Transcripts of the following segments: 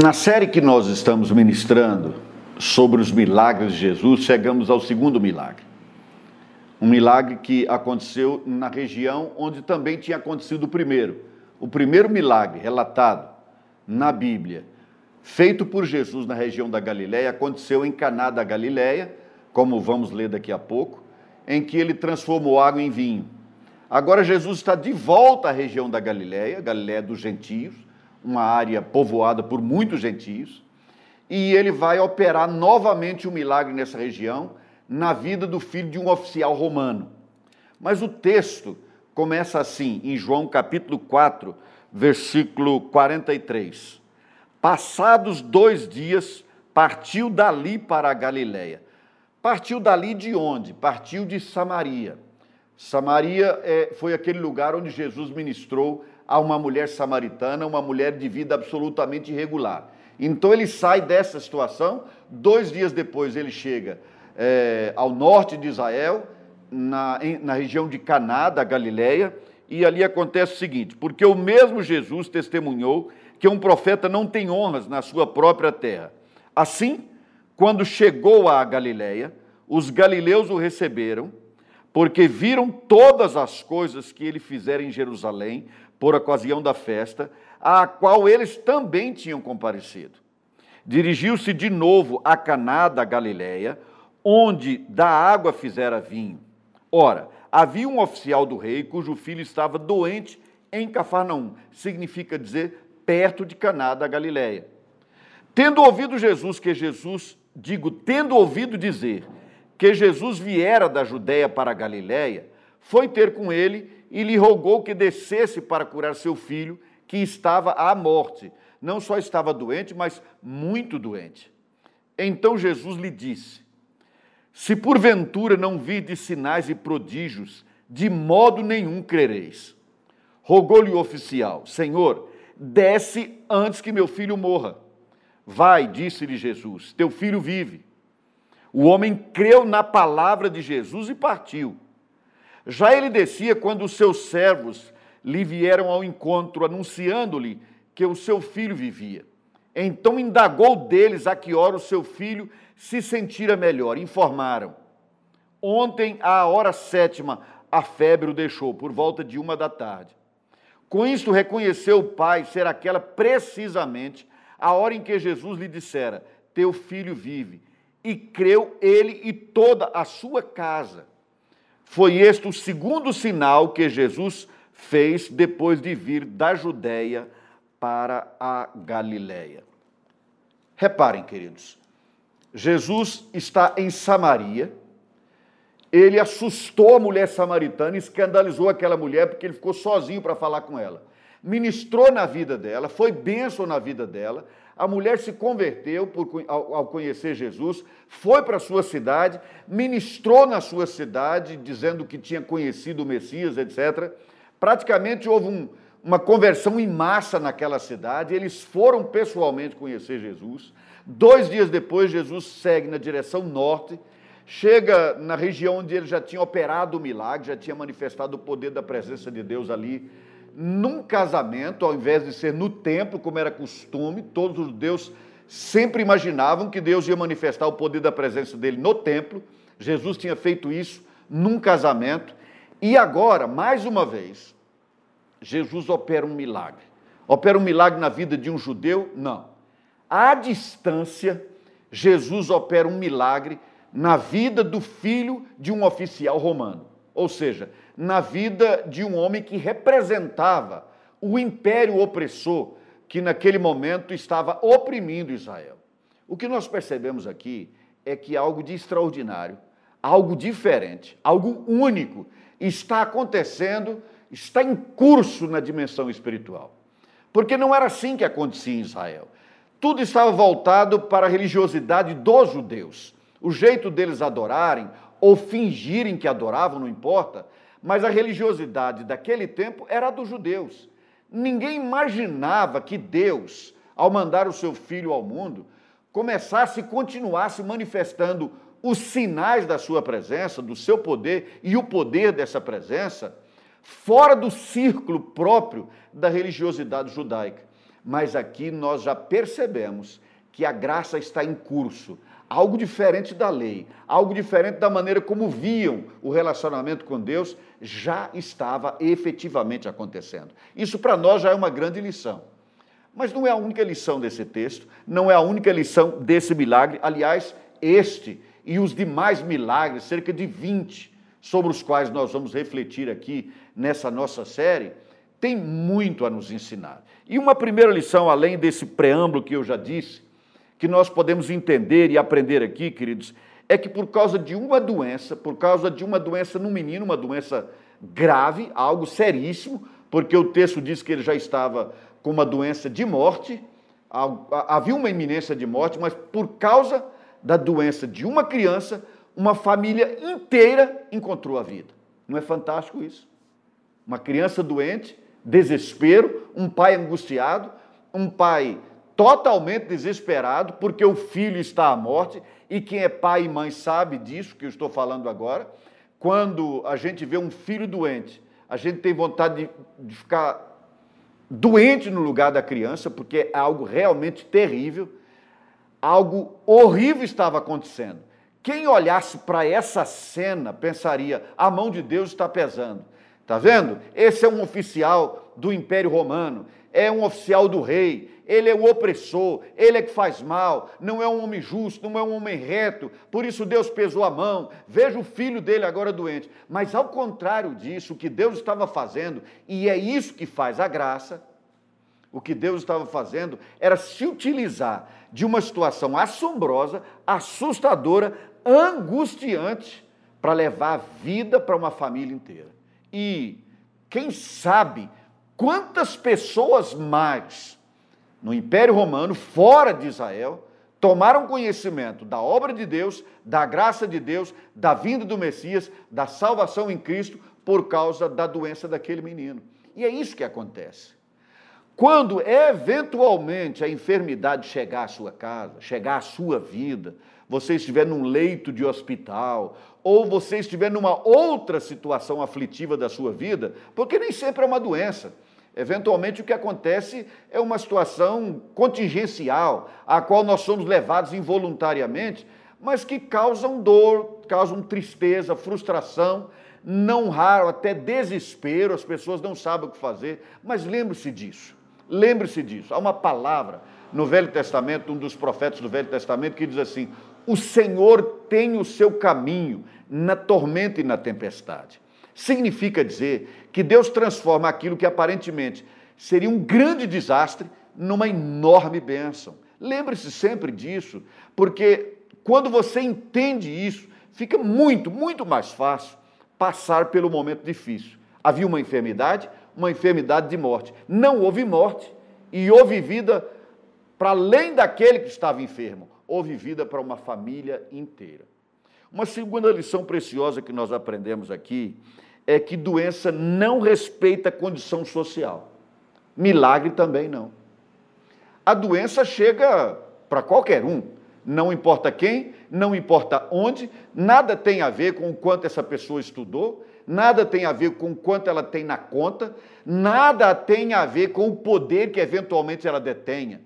Na série que nós estamos ministrando sobre os milagres de Jesus, chegamos ao segundo milagre. Um milagre que aconteceu na região onde também tinha acontecido o primeiro. O primeiro milagre relatado na Bíblia, feito por Jesus na região da Galiléia, aconteceu em Caná da Galiléia, como vamos ler daqui a pouco, em que ele transformou água em vinho. Agora Jesus está de volta à região da Galiléia, Galiléia dos gentios, uma área povoada por muitos gentios, e ele vai operar novamente um milagre nessa região, na vida do filho de um oficial romano. Mas o texto começa assim, em João capítulo 4, versículo 43. Passados dois dias, partiu dali para a Galiléia. Partiu dali de onde? Partiu de Samaria. Samaria é, foi aquele lugar onde Jesus ministrou a uma mulher samaritana, uma mulher de vida absolutamente irregular. Então ele sai dessa situação, dois dias depois ele chega é, ao norte de Israel, na, em, na região de Caná, da Galileia, e ali acontece o seguinte: porque o mesmo Jesus testemunhou que um profeta não tem honras na sua própria terra. Assim, quando chegou à Galileia, os galileus o receberam, porque viram todas as coisas que ele fizera em Jerusalém, por ocasião da festa, à qual eles também tinham comparecido. Dirigiu-se de novo a Caná da Galiléia, onde da água fizera vinho. Ora, havia um oficial do rei cujo filho estava doente em Cafarnaum, significa dizer perto de Caná da Galiléia. Tendo ouvido Jesus que Jesus, digo, tendo ouvido dizer que Jesus viera da Judéia para a Galiléia, foi ter com ele e lhe rogou que descesse para curar seu filho, que estava à morte. Não só estava doente, mas muito doente. Então Jesus lhe disse: Se porventura não virdes sinais e prodígios, de modo nenhum crereis. Rogou-lhe o oficial: Senhor, desce antes que meu filho morra. Vai, disse-lhe Jesus, teu filho vive. O homem creu na palavra de Jesus e partiu. Já ele descia quando os seus servos lhe vieram ao encontro, anunciando-lhe que o seu filho vivia. Então indagou deles a que hora o seu filho se sentira melhor. Informaram. Ontem, à hora sétima, a febre o deixou, por volta de uma da tarde. Com isto, reconheceu o pai ser aquela precisamente a hora em que Jesus lhe dissera: Teu filho vive. E creu ele e toda a sua casa. Foi este o segundo sinal que Jesus fez depois de vir da Judéia para a Galiléia. Reparem, queridos, Jesus está em Samaria, ele assustou a mulher samaritana, escandalizou aquela mulher porque ele ficou sozinho para falar com ela. Ministrou na vida dela, foi bênção na vida dela, a mulher se converteu por, ao, ao conhecer Jesus, foi para a sua cidade, ministrou na sua cidade, dizendo que tinha conhecido o Messias, etc. Praticamente houve um, uma conversão em massa naquela cidade, eles foram pessoalmente conhecer Jesus. Dois dias depois, Jesus segue na direção norte, chega na região onde ele já tinha operado o milagre, já tinha manifestado o poder da presença de Deus ali num casamento, ao invés de ser no templo, como era costume, todos os judeus sempre imaginavam que Deus ia manifestar o poder da presença dele no templo. Jesus tinha feito isso num casamento. E agora, mais uma vez, Jesus opera um milagre. Opera um milagre na vida de um judeu? Não. À distância, Jesus opera um milagre na vida do filho de um oficial romano. Ou seja, na vida de um homem que representava o império opressor que naquele momento estava oprimindo Israel. O que nós percebemos aqui é que algo de extraordinário, algo diferente, algo único está acontecendo, está em curso na dimensão espiritual. Porque não era assim que acontecia em Israel. Tudo estava voltado para a religiosidade dos judeus. O jeito deles adorarem ou fingirem que adoravam, não importa, mas a religiosidade daquele tempo era a dos judeus. Ninguém imaginava que Deus, ao mandar o seu filho ao mundo, começasse e continuasse manifestando os sinais da sua presença, do seu poder e o poder dessa presença, fora do círculo próprio da religiosidade judaica. mas aqui nós já percebemos que a graça está em curso, algo diferente da lei, algo diferente da maneira como viam o relacionamento com Deus, já estava efetivamente acontecendo. Isso para nós já é uma grande lição. Mas não é a única lição desse texto, não é a única lição desse milagre. Aliás, este e os demais milagres, cerca de 20, sobre os quais nós vamos refletir aqui nessa nossa série, tem muito a nos ensinar. E uma primeira lição, além desse preâmbulo que eu já disse, que nós podemos entender e aprender aqui, queridos, é que por causa de uma doença, por causa de uma doença no menino, uma doença grave, algo seríssimo, porque o texto diz que ele já estava com uma doença de morte, havia uma iminência de morte, mas por causa da doença de uma criança, uma família inteira encontrou a vida. Não é fantástico isso? Uma criança doente, desespero, um pai angustiado, um pai totalmente desesperado porque o filho está à morte, e quem é pai e mãe sabe disso que eu estou falando agora. Quando a gente vê um filho doente, a gente tem vontade de, de ficar doente no lugar da criança, porque é algo realmente terrível, algo horrível estava acontecendo. Quem olhasse para essa cena pensaria: a mão de Deus está pesando. Está vendo? Esse é um oficial do Império Romano, é um oficial do rei, ele é o opressor, ele é que faz mal, não é um homem justo, não é um homem reto, por isso Deus pesou a mão. Veja o filho dele agora doente. Mas ao contrário disso, o que Deus estava fazendo, e é isso que faz a graça, o que Deus estava fazendo era se utilizar de uma situação assombrosa, assustadora, angustiante, para levar vida para uma família inteira. E quem sabe quantas pessoas mais no Império Romano, fora de Israel, tomaram conhecimento da obra de Deus, da graça de Deus, da vinda do Messias, da salvação em Cristo, por causa da doença daquele menino. E é isso que acontece. Quando eventualmente a enfermidade chegar à sua casa, chegar à sua vida, você estiver num leito de hospital, ou você estiver numa outra situação aflitiva da sua vida, porque nem sempre é uma doença. Eventualmente o que acontece é uma situação contingencial, a qual nós somos levados involuntariamente, mas que causam dor, causam tristeza, frustração, não raro até desespero, as pessoas não sabem o que fazer, mas lembre-se disso. Lembre-se disso. Há uma palavra no Velho Testamento, um dos profetas do Velho Testamento, que diz assim: O Senhor tem o seu caminho na tormenta e na tempestade. Significa dizer que Deus transforma aquilo que aparentemente seria um grande desastre numa enorme bênção. Lembre-se sempre disso, porque quando você entende isso, fica muito, muito mais fácil passar pelo momento difícil. Havia uma enfermidade, uma enfermidade de morte. Não houve morte e houve vida para além daquele que estava enfermo, houve vida para uma família inteira. Uma segunda lição preciosa que nós aprendemos aqui é que doença não respeita condição social. Milagre também não. A doença chega para qualquer um, não importa quem, não importa onde, nada tem a ver com o quanto essa pessoa estudou, nada tem a ver com quanto ela tem na conta, nada tem a ver com o poder que eventualmente ela detenha.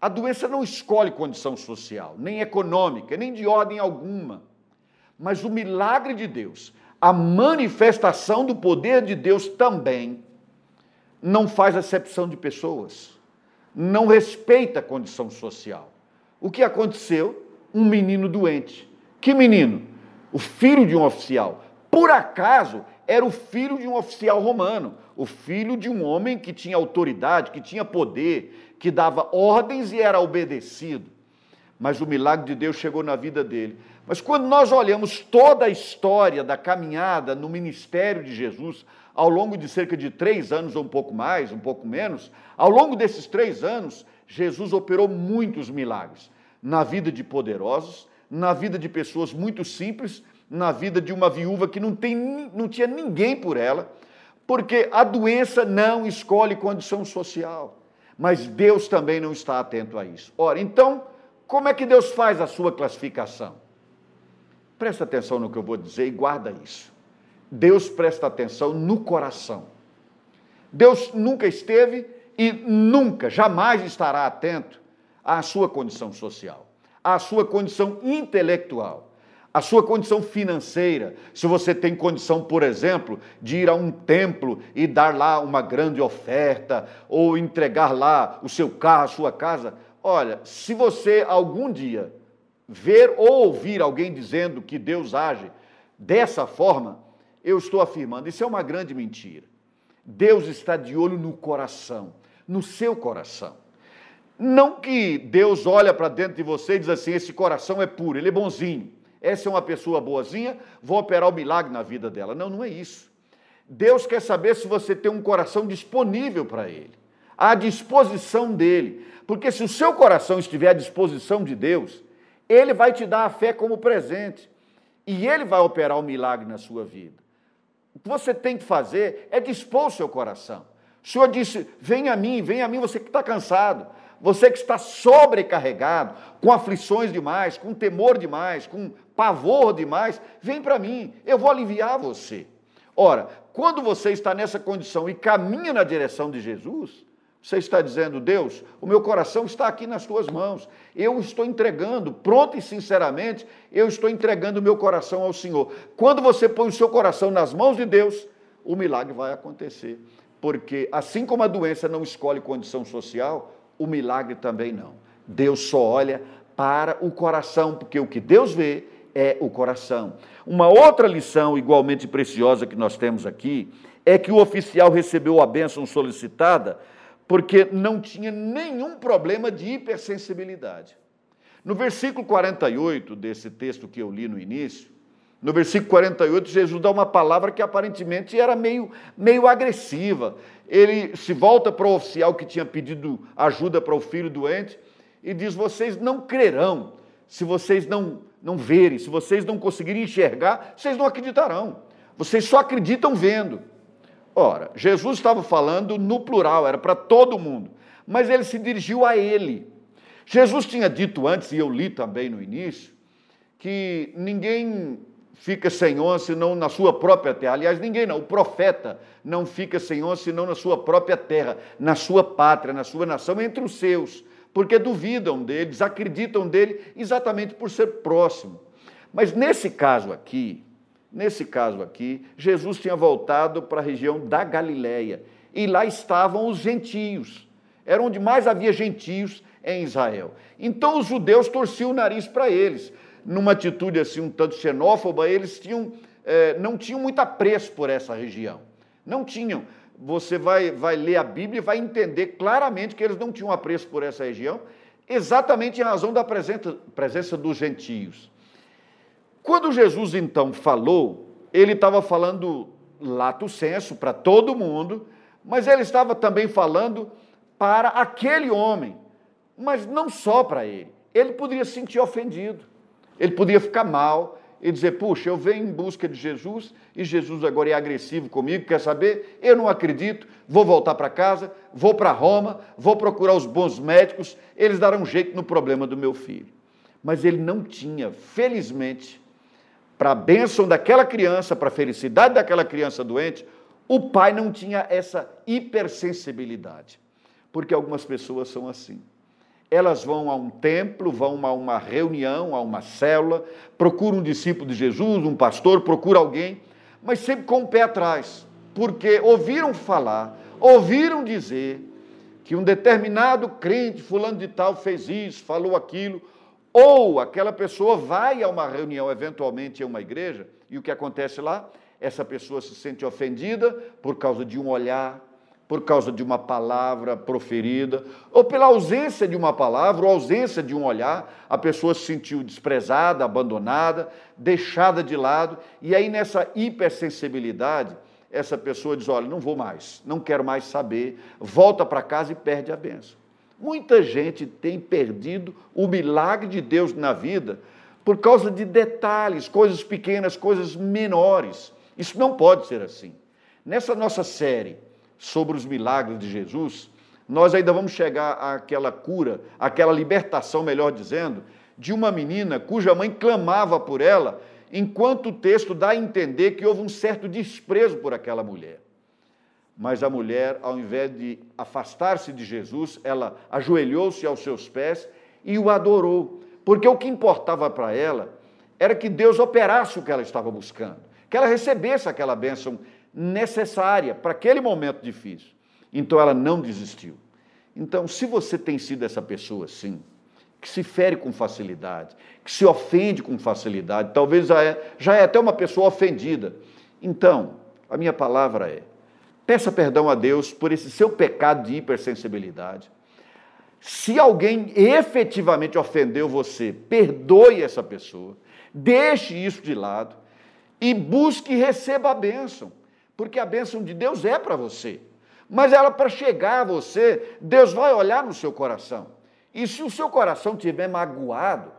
A doença não escolhe condição social, nem econômica, nem de ordem alguma. Mas o milagre de Deus, a manifestação do poder de Deus também, não faz acepção de pessoas, não respeita a condição social. O que aconteceu? Um menino doente. Que menino? O filho de um oficial por acaso, era o filho de um oficial romano, o filho de um homem que tinha autoridade, que tinha poder, que dava ordens e era obedecido. Mas o milagre de Deus chegou na vida dele. Mas quando nós olhamos toda a história da caminhada no ministério de Jesus, ao longo de cerca de três anos, ou um pouco mais, um pouco menos, ao longo desses três anos, Jesus operou muitos milagres na vida de poderosos, na vida de pessoas muito simples na vida de uma viúva que não, tem, não tinha ninguém por ela, porque a doença não escolhe condição social. Mas Deus também não está atento a isso. Ora, então, como é que Deus faz a sua classificação? Presta atenção no que eu vou dizer e guarda isso. Deus presta atenção no coração. Deus nunca esteve e nunca, jamais estará atento à sua condição social, à sua condição intelectual, à sua condição financeira. Se você tem condição, por exemplo, de ir a um templo e dar lá uma grande oferta, ou entregar lá o seu carro, a sua casa. Olha, se você algum dia ver ou ouvir alguém dizendo que Deus age dessa forma, eu estou afirmando, isso é uma grande mentira. Deus está de olho no coração, no seu coração. Não que Deus olha para dentro de você e diz assim: esse coração é puro, ele é bonzinho. Essa é uma pessoa boazinha, vou operar o milagre na vida dela. Não, não é isso. Deus quer saber se você tem um coração disponível para Ele, à disposição dele. Porque se o seu coração estiver à disposição de Deus, Ele vai te dar a fé como presente e Ele vai operar o milagre na sua vida. O que você tem que fazer é dispor o seu coração. O Senhor disse: Vem a mim, vem a mim, você que está cansado, você que está sobrecarregado, com aflições demais, com temor demais, com pavor demais, vem para mim, eu vou aliviar você. Ora, quando você está nessa condição e caminha na direção de Jesus, você está dizendo, Deus, o meu coração está aqui nas tuas mãos. Eu estou entregando, pronto e sinceramente, eu estou entregando o meu coração ao Senhor. Quando você põe o seu coração nas mãos de Deus, o milagre vai acontecer. Porque assim como a doença não escolhe condição social, o milagre também não. Deus só olha para o coração, porque o que Deus vê é o coração. Uma outra lição igualmente preciosa que nós temos aqui é que o oficial recebeu a bênção solicitada porque não tinha nenhum problema de hipersensibilidade. No versículo 48 desse texto que eu li no início, no versículo 48, Jesus dá uma palavra que aparentemente era meio, meio agressiva. Ele se volta para o oficial que tinha pedido ajuda para o filho doente e diz: Vocês não crerão se vocês não, não verem, se vocês não conseguirem enxergar, vocês não acreditarão. Vocês só acreditam vendo. Ora, Jesus estava falando no plural, era para todo mundo, mas ele se dirigiu a ele. Jesus tinha dito antes, e eu li também no início, que ninguém fica sem honra senão na sua própria terra. Aliás, ninguém não, o profeta não fica sem honra senão na sua própria terra, na sua pátria, na sua nação, entre os seus, porque duvidam dele, desacreditam dele exatamente por ser próximo. Mas nesse caso aqui, Nesse caso aqui, Jesus tinha voltado para a região da Galiléia e lá estavam os gentios. Era onde mais havia gentios em Israel. Então os judeus torciam o nariz para eles. Numa atitude assim um tanto xenófoba, eles tinham, eh, não tinham muito apreço por essa região. Não tinham. Você vai, vai ler a Bíblia e vai entender claramente que eles não tinham apreço por essa região, exatamente em razão da presença, presença dos gentios. Quando Jesus então falou, ele estava falando lato senso para todo mundo, mas ele estava também falando para aquele homem, mas não só para ele. Ele poderia se sentir ofendido, ele poderia ficar mal e dizer: Puxa, eu venho em busca de Jesus e Jesus agora é agressivo comigo, quer saber? Eu não acredito, vou voltar para casa, vou para Roma, vou procurar os bons médicos, eles darão jeito no problema do meu filho. Mas ele não tinha, felizmente, para a bênção daquela criança, para a felicidade daquela criança doente, o pai não tinha essa hipersensibilidade. Porque algumas pessoas são assim. Elas vão a um templo, vão a uma reunião, a uma célula, procuram um discípulo de Jesus, um pastor, procura alguém, mas sempre com o pé atrás, porque ouviram falar, ouviram dizer que um determinado crente, fulano de tal, fez isso, falou aquilo, ou aquela pessoa vai a uma reunião, eventualmente em uma igreja, e o que acontece lá? Essa pessoa se sente ofendida por causa de um olhar, por causa de uma palavra proferida, ou pela ausência de uma palavra, ou ausência de um olhar, a pessoa se sentiu desprezada, abandonada, deixada de lado, e aí nessa hipersensibilidade, essa pessoa diz: Olha, não vou mais, não quero mais saber, volta para casa e perde a benção. Muita gente tem perdido o milagre de Deus na vida por causa de detalhes, coisas pequenas, coisas menores. Isso não pode ser assim. Nessa nossa série sobre os milagres de Jesus, nós ainda vamos chegar àquela cura, àquela libertação, melhor dizendo, de uma menina cuja mãe clamava por ela, enquanto o texto dá a entender que houve um certo desprezo por aquela mulher. Mas a mulher, ao invés de afastar-se de Jesus, ela ajoelhou-se aos seus pés e o adorou. Porque o que importava para ela era que Deus operasse o que ela estava buscando, que ela recebesse aquela bênção necessária para aquele momento difícil. Então ela não desistiu. Então, se você tem sido essa pessoa assim, que se fere com facilidade, que se ofende com facilidade, talvez já é, já é até uma pessoa ofendida. Então, a minha palavra é: peça perdão a Deus por esse seu pecado de hipersensibilidade. Se alguém efetivamente ofendeu você, perdoe essa pessoa, deixe isso de lado e busque e receba a bênção, porque a bênção de Deus é para você. Mas ela, para chegar a você, Deus vai olhar no seu coração. E se o seu coração estiver magoado,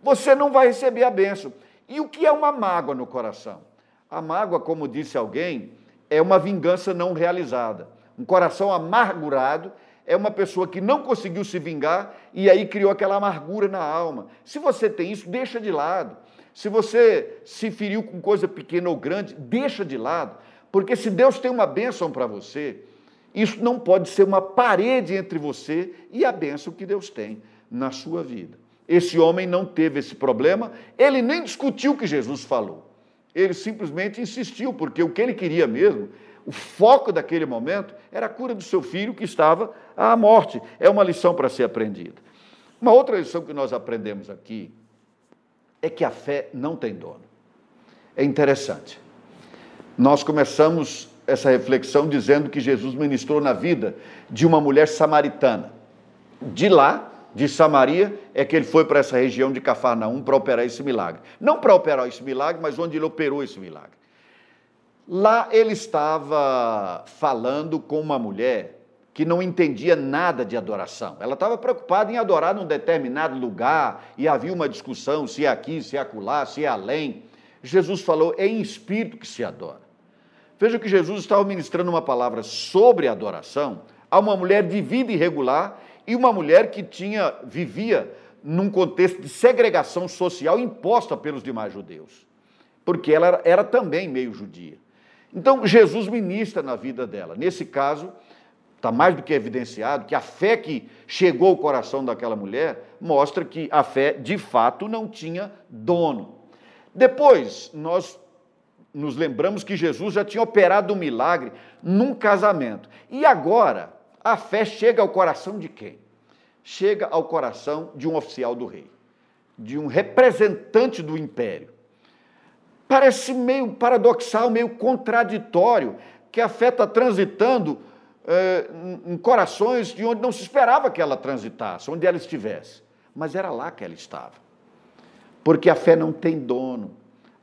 você não vai receber a bênção. E o que é uma mágoa no coração? A mágoa, como disse alguém, é uma vingança não realizada. Um coração amargurado é uma pessoa que não conseguiu se vingar e aí criou aquela amargura na alma. Se você tem isso, deixa de lado. Se você se feriu com coisa pequena ou grande, deixa de lado. Porque se Deus tem uma bênção para você, isso não pode ser uma parede entre você e a bênção que Deus tem na sua vida. Esse homem não teve esse problema, ele nem discutiu o que Jesus falou. Ele simplesmente insistiu, porque o que ele queria mesmo, o foco daquele momento, era a cura do seu filho que estava à morte. É uma lição para ser aprendida. Uma outra lição que nós aprendemos aqui é que a fé não tem dono. É interessante. Nós começamos essa reflexão dizendo que Jesus ministrou na vida de uma mulher samaritana. De lá, de Samaria, é que ele foi para essa região de Cafarnaum para operar esse milagre. Não para operar esse milagre, mas onde ele operou esse milagre. Lá ele estava falando com uma mulher que não entendia nada de adoração. Ela estava preocupada em adorar num determinado lugar e havia uma discussão se é aqui, se é acolá, se é além. Jesus falou: é em espírito que se adora. Veja que Jesus estava ministrando uma palavra sobre adoração a uma mulher de vida irregular e uma mulher que tinha vivia num contexto de segregação social imposta pelos demais judeus, porque ela era, era também meio judia. Então Jesus ministra na vida dela. Nesse caso, está mais do que evidenciado que a fé que chegou ao coração daquela mulher mostra que a fé de fato não tinha dono. Depois, nós nos lembramos que Jesus já tinha operado um milagre num casamento. E agora, a fé chega ao coração de quem? Chega ao coração de um oficial do rei, de um representante do império. Parece meio paradoxal, meio contraditório, que a fé está transitando é, em corações de onde não se esperava que ela transitasse, onde ela estivesse. Mas era lá que ela estava. Porque a fé não tem dono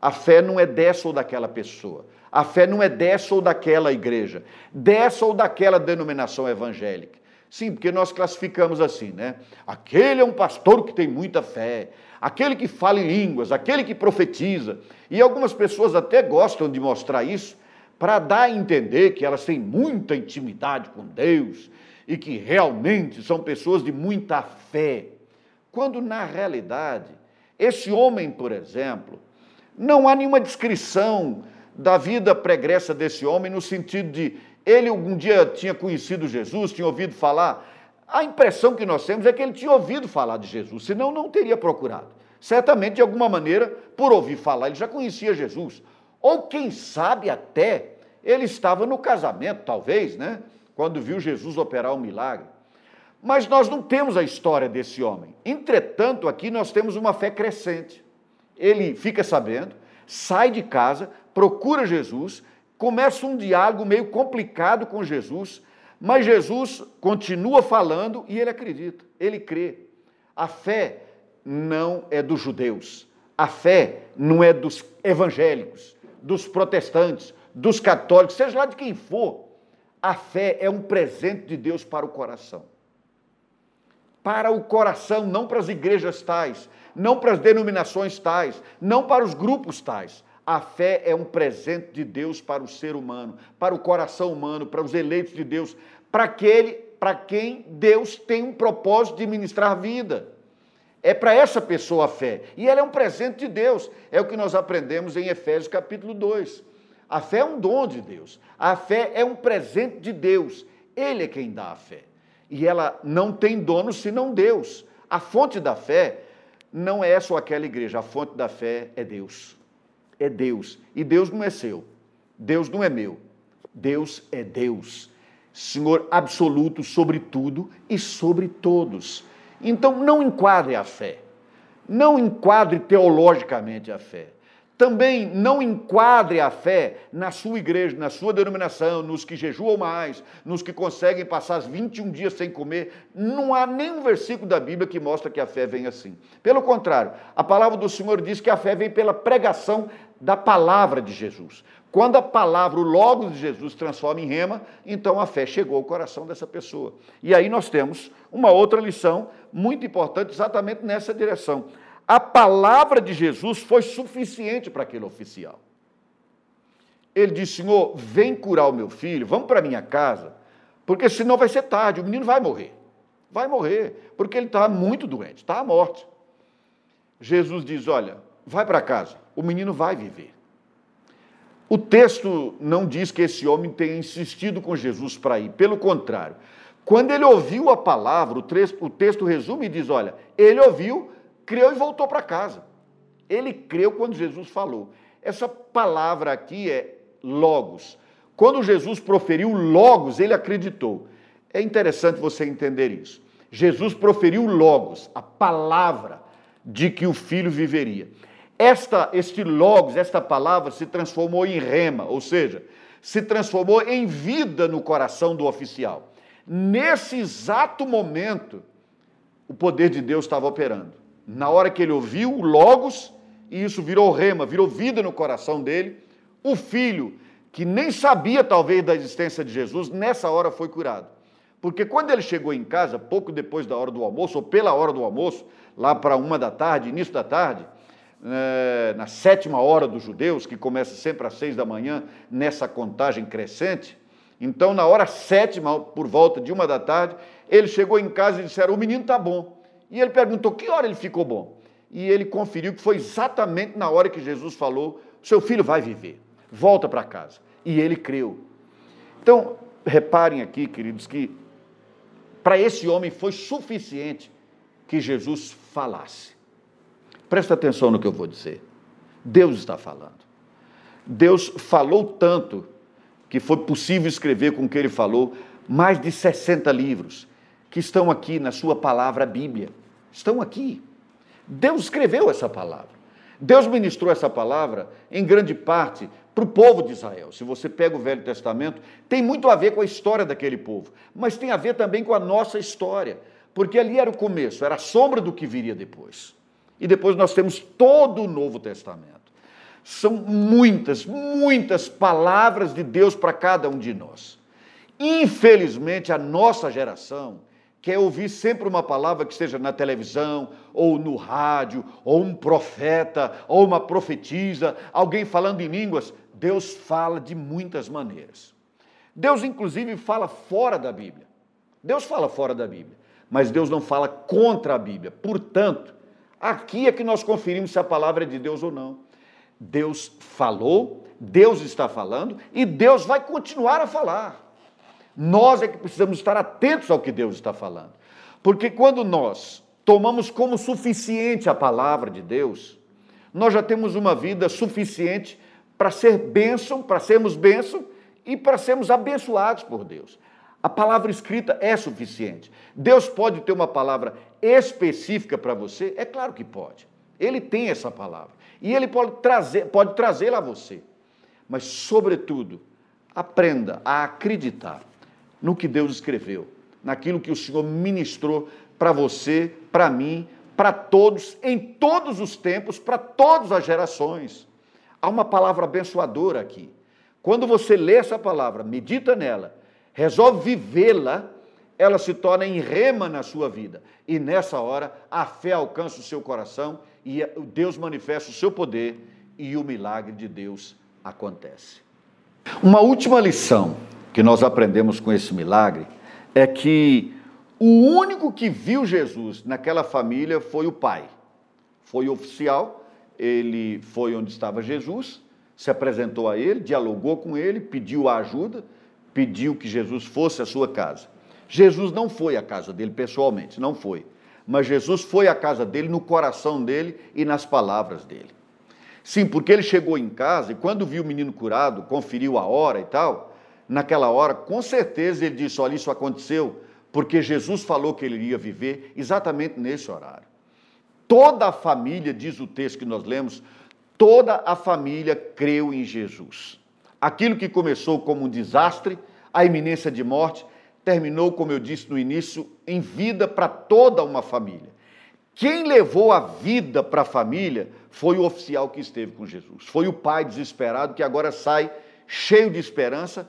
a fé não é dessa ou daquela pessoa. A fé não é dessa ou daquela igreja, dessa ou daquela denominação evangélica. Sim, porque nós classificamos assim, né? Aquele é um pastor que tem muita fé, aquele que fala em línguas, aquele que profetiza. E algumas pessoas até gostam de mostrar isso para dar a entender que elas têm muita intimidade com Deus e que realmente são pessoas de muita fé. Quando na realidade, esse homem, por exemplo, não há nenhuma descrição da vida pregressa desse homem no sentido de ele algum dia tinha conhecido Jesus, tinha ouvido falar. A impressão que nós temos é que ele tinha ouvido falar de Jesus, senão não teria procurado. Certamente, de alguma maneira, por ouvir falar, ele já conhecia Jesus. Ou quem sabe até ele estava no casamento, talvez, né? Quando viu Jesus operar um milagre. Mas nós não temos a história desse homem. Entretanto, aqui nós temos uma fé crescente ele fica sabendo, sai de casa, procura Jesus, começa um diálogo meio complicado com Jesus, mas Jesus continua falando e ele acredita, ele crê. A fé não é dos judeus, a fé não é dos evangélicos, dos protestantes, dos católicos, seja lá de quem for. A fé é um presente de Deus para o coração. Para o coração, não para as igrejas tais, não para as denominações tais, não para os grupos tais. A fé é um presente de Deus para o ser humano, para o coração humano, para os eleitos de Deus, para aquele para quem Deus tem um propósito de ministrar vida. É para essa pessoa a fé. E ela é um presente de Deus. É o que nós aprendemos em Efésios capítulo 2. A fé é um dom de Deus. A fé é um presente de Deus. Ele é quem dá a fé. E ela não tem dono senão Deus. A fonte da fé não é só aquela igreja, a fonte da fé é Deus. É Deus. E Deus não é seu. Deus não é meu. Deus é Deus. Senhor absoluto sobre tudo e sobre todos. Então não enquadre a fé. Não enquadre teologicamente a fé. Também não enquadre a fé na sua igreja, na sua denominação, nos que jejuam mais, nos que conseguem passar os 21 dias sem comer. Não há nenhum versículo da Bíblia que mostra que a fé vem assim. Pelo contrário, a palavra do Senhor diz que a fé vem pela pregação da palavra de Jesus. Quando a palavra, o logo de Jesus transforma em rema, então a fé chegou ao coração dessa pessoa. E aí nós temos uma outra lição muito importante exatamente nessa direção a palavra de Jesus foi suficiente para aquele oficial. Ele disse: Senhor, vem curar o meu filho, vamos para minha casa, porque senão vai ser tarde, o menino vai morrer. Vai morrer, porque ele está muito doente, está à morte. Jesus diz: Olha, vai para casa, o menino vai viver. O texto não diz que esse homem tenha insistido com Jesus para ir, pelo contrário. Quando ele ouviu a palavra, o texto, o texto resume e diz: Olha, ele ouviu, creu e voltou para casa. Ele creu quando Jesus falou. Essa palavra aqui é logos. Quando Jesus proferiu logos, ele acreditou. É interessante você entender isso. Jesus proferiu logos, a palavra de que o filho viveria. Esta, este logos, esta palavra se transformou em rema, ou seja, se transformou em vida no coração do oficial. Nesse exato momento, o poder de Deus estava operando. Na hora que ele ouviu o Logos, e isso virou rema, virou vida no coração dele, o filho, que nem sabia talvez da existência de Jesus, nessa hora foi curado. Porque quando ele chegou em casa, pouco depois da hora do almoço, ou pela hora do almoço, lá para uma da tarde, início da tarde, é, na sétima hora dos judeus, que começa sempre às seis da manhã, nessa contagem crescente, então na hora sétima, por volta de uma da tarde, ele chegou em casa e disseram: O menino está bom. E ele perguntou que hora ele ficou bom. E ele conferiu que foi exatamente na hora que Jesus falou: seu filho vai viver, volta para casa. E ele creu. Então, reparem aqui, queridos, que para esse homem foi suficiente que Jesus falasse. Presta atenção no que eu vou dizer. Deus está falando. Deus falou tanto que foi possível escrever com o que ele falou mais de 60 livros que estão aqui na sua palavra Bíblia estão aqui. Deus escreveu essa palavra. Deus ministrou essa palavra, em grande parte, para o povo de Israel. Se você pega o Velho Testamento, tem muito a ver com a história daquele povo, mas tem a ver também com a nossa história, porque ali era o começo, era a sombra do que viria depois. E depois nós temos todo o Novo Testamento. São muitas, muitas palavras de Deus para cada um de nós. Infelizmente, a nossa geração quer ouvir sempre uma palavra que esteja na televisão, ou no rádio, ou um profeta, ou uma profetisa, alguém falando em línguas. Deus fala de muitas maneiras. Deus, inclusive, fala fora da Bíblia. Deus fala fora da Bíblia, mas Deus não fala contra a Bíblia. Portanto, aqui é que nós conferimos se a palavra é de Deus ou não. Deus falou, Deus está falando e Deus vai continuar a falar. Nós é que precisamos estar atentos ao que Deus está falando. Porque quando nós tomamos como suficiente a palavra de Deus, nós já temos uma vida suficiente para ser bênção, para sermos bênção e para sermos abençoados por Deus. A palavra escrita é suficiente. Deus pode ter uma palavra específica para você? É claro que pode. Ele tem essa palavra. E ele pode trazer, pode trazê-la a você. Mas, sobretudo, aprenda a acreditar no que Deus escreveu, naquilo que o Senhor ministrou para você, para mim, para todos, em todos os tempos, para todas as gerações. Há uma palavra abençoadora aqui. Quando você lê essa palavra, medita nela, resolve vivê-la, ela se torna em rema na sua vida. E nessa hora, a fé alcança o seu coração e Deus manifesta o seu poder e o milagre de Deus acontece. Uma última lição que nós aprendemos com esse milagre é que o único que viu Jesus naquela família foi o pai. Foi oficial, ele foi onde estava Jesus, se apresentou a ele, dialogou com ele, pediu ajuda, pediu que Jesus fosse à sua casa. Jesus não foi à casa dele pessoalmente, não foi. Mas Jesus foi à casa dele, no coração dele e nas palavras dele. Sim, porque ele chegou em casa e quando viu o menino curado, conferiu a hora e tal, naquela hora, com certeza ele disse: Olha, isso aconteceu porque Jesus falou que ele iria viver exatamente nesse horário. Toda a família, diz o texto que nós lemos, toda a família creu em Jesus. Aquilo que começou como um desastre, a iminência de morte, terminou, como eu disse no início, em vida para toda uma família. Quem levou a vida para a família foi o oficial que esteve com Jesus. Foi o pai desesperado que agora sai cheio de esperança,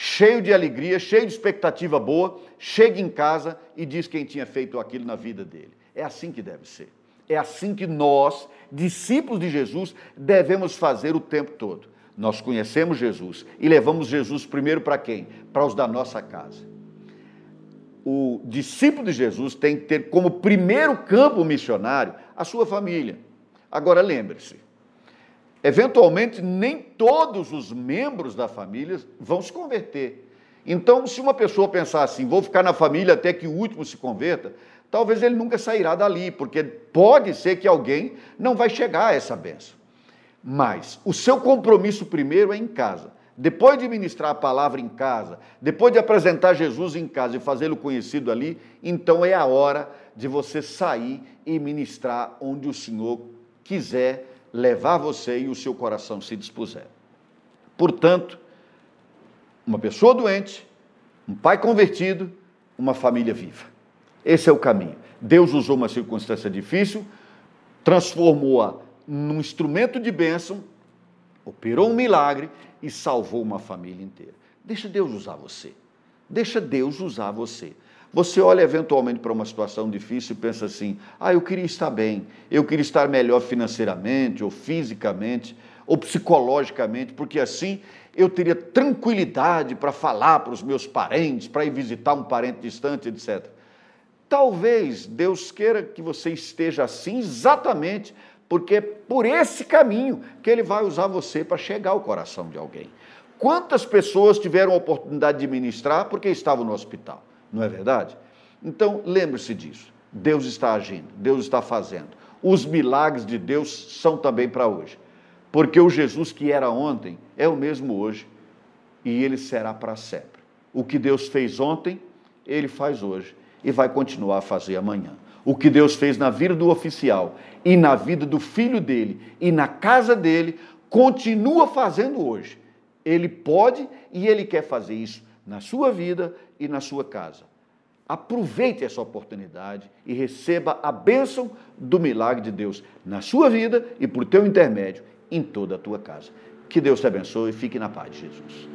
cheio de alegria, cheio de expectativa boa, chega em casa e diz quem tinha feito aquilo na vida dele. É assim que deve ser. É assim que nós, discípulos de Jesus, devemos fazer o tempo todo. Nós conhecemos Jesus e levamos Jesus primeiro para quem? Para os da nossa casa. O discípulo de Jesus tem que ter como primeiro campo missionário a sua família. Agora lembre-se, Eventualmente, nem todos os membros da família vão se converter. Então, se uma pessoa pensar assim, vou ficar na família até que o último se converta, talvez ele nunca sairá dali, porque pode ser que alguém não vai chegar a essa benção. Mas o seu compromisso primeiro é em casa. Depois de ministrar a palavra em casa, depois de apresentar Jesus em casa e fazê-lo conhecido ali, então é a hora de você sair e ministrar onde o Senhor quiser levar você e o seu coração se dispuser. Portanto, uma pessoa doente, um pai convertido, uma família viva. Esse é o caminho. Deus usou uma circunstância difícil, transformou-a num instrumento de bênção, operou um milagre e salvou uma família inteira. Deixa Deus usar você. Deixa Deus usar você. Você olha eventualmente para uma situação difícil e pensa assim: ah, eu queria estar bem, eu queria estar melhor financeiramente, ou fisicamente, ou psicologicamente, porque assim eu teria tranquilidade para falar para os meus parentes, para ir visitar um parente distante, etc. Talvez Deus queira que você esteja assim exatamente porque é por esse caminho que Ele vai usar você para chegar ao coração de alguém. Quantas pessoas tiveram a oportunidade de ministrar porque estavam no hospital? Não é verdade? Então, lembre-se disso. Deus está agindo, Deus está fazendo. Os milagres de Deus são também para hoje. Porque o Jesus que era ontem é o mesmo hoje e ele será para sempre. O que Deus fez ontem, ele faz hoje e vai continuar a fazer amanhã. O que Deus fez na vida do oficial e na vida do filho dele e na casa dele, continua fazendo hoje. Ele pode e ele quer fazer isso na sua vida e na sua casa. Aproveite essa oportunidade e receba a bênção do milagre de Deus na sua vida e por teu intermédio em toda a tua casa. Que Deus te abençoe e fique na paz Jesus.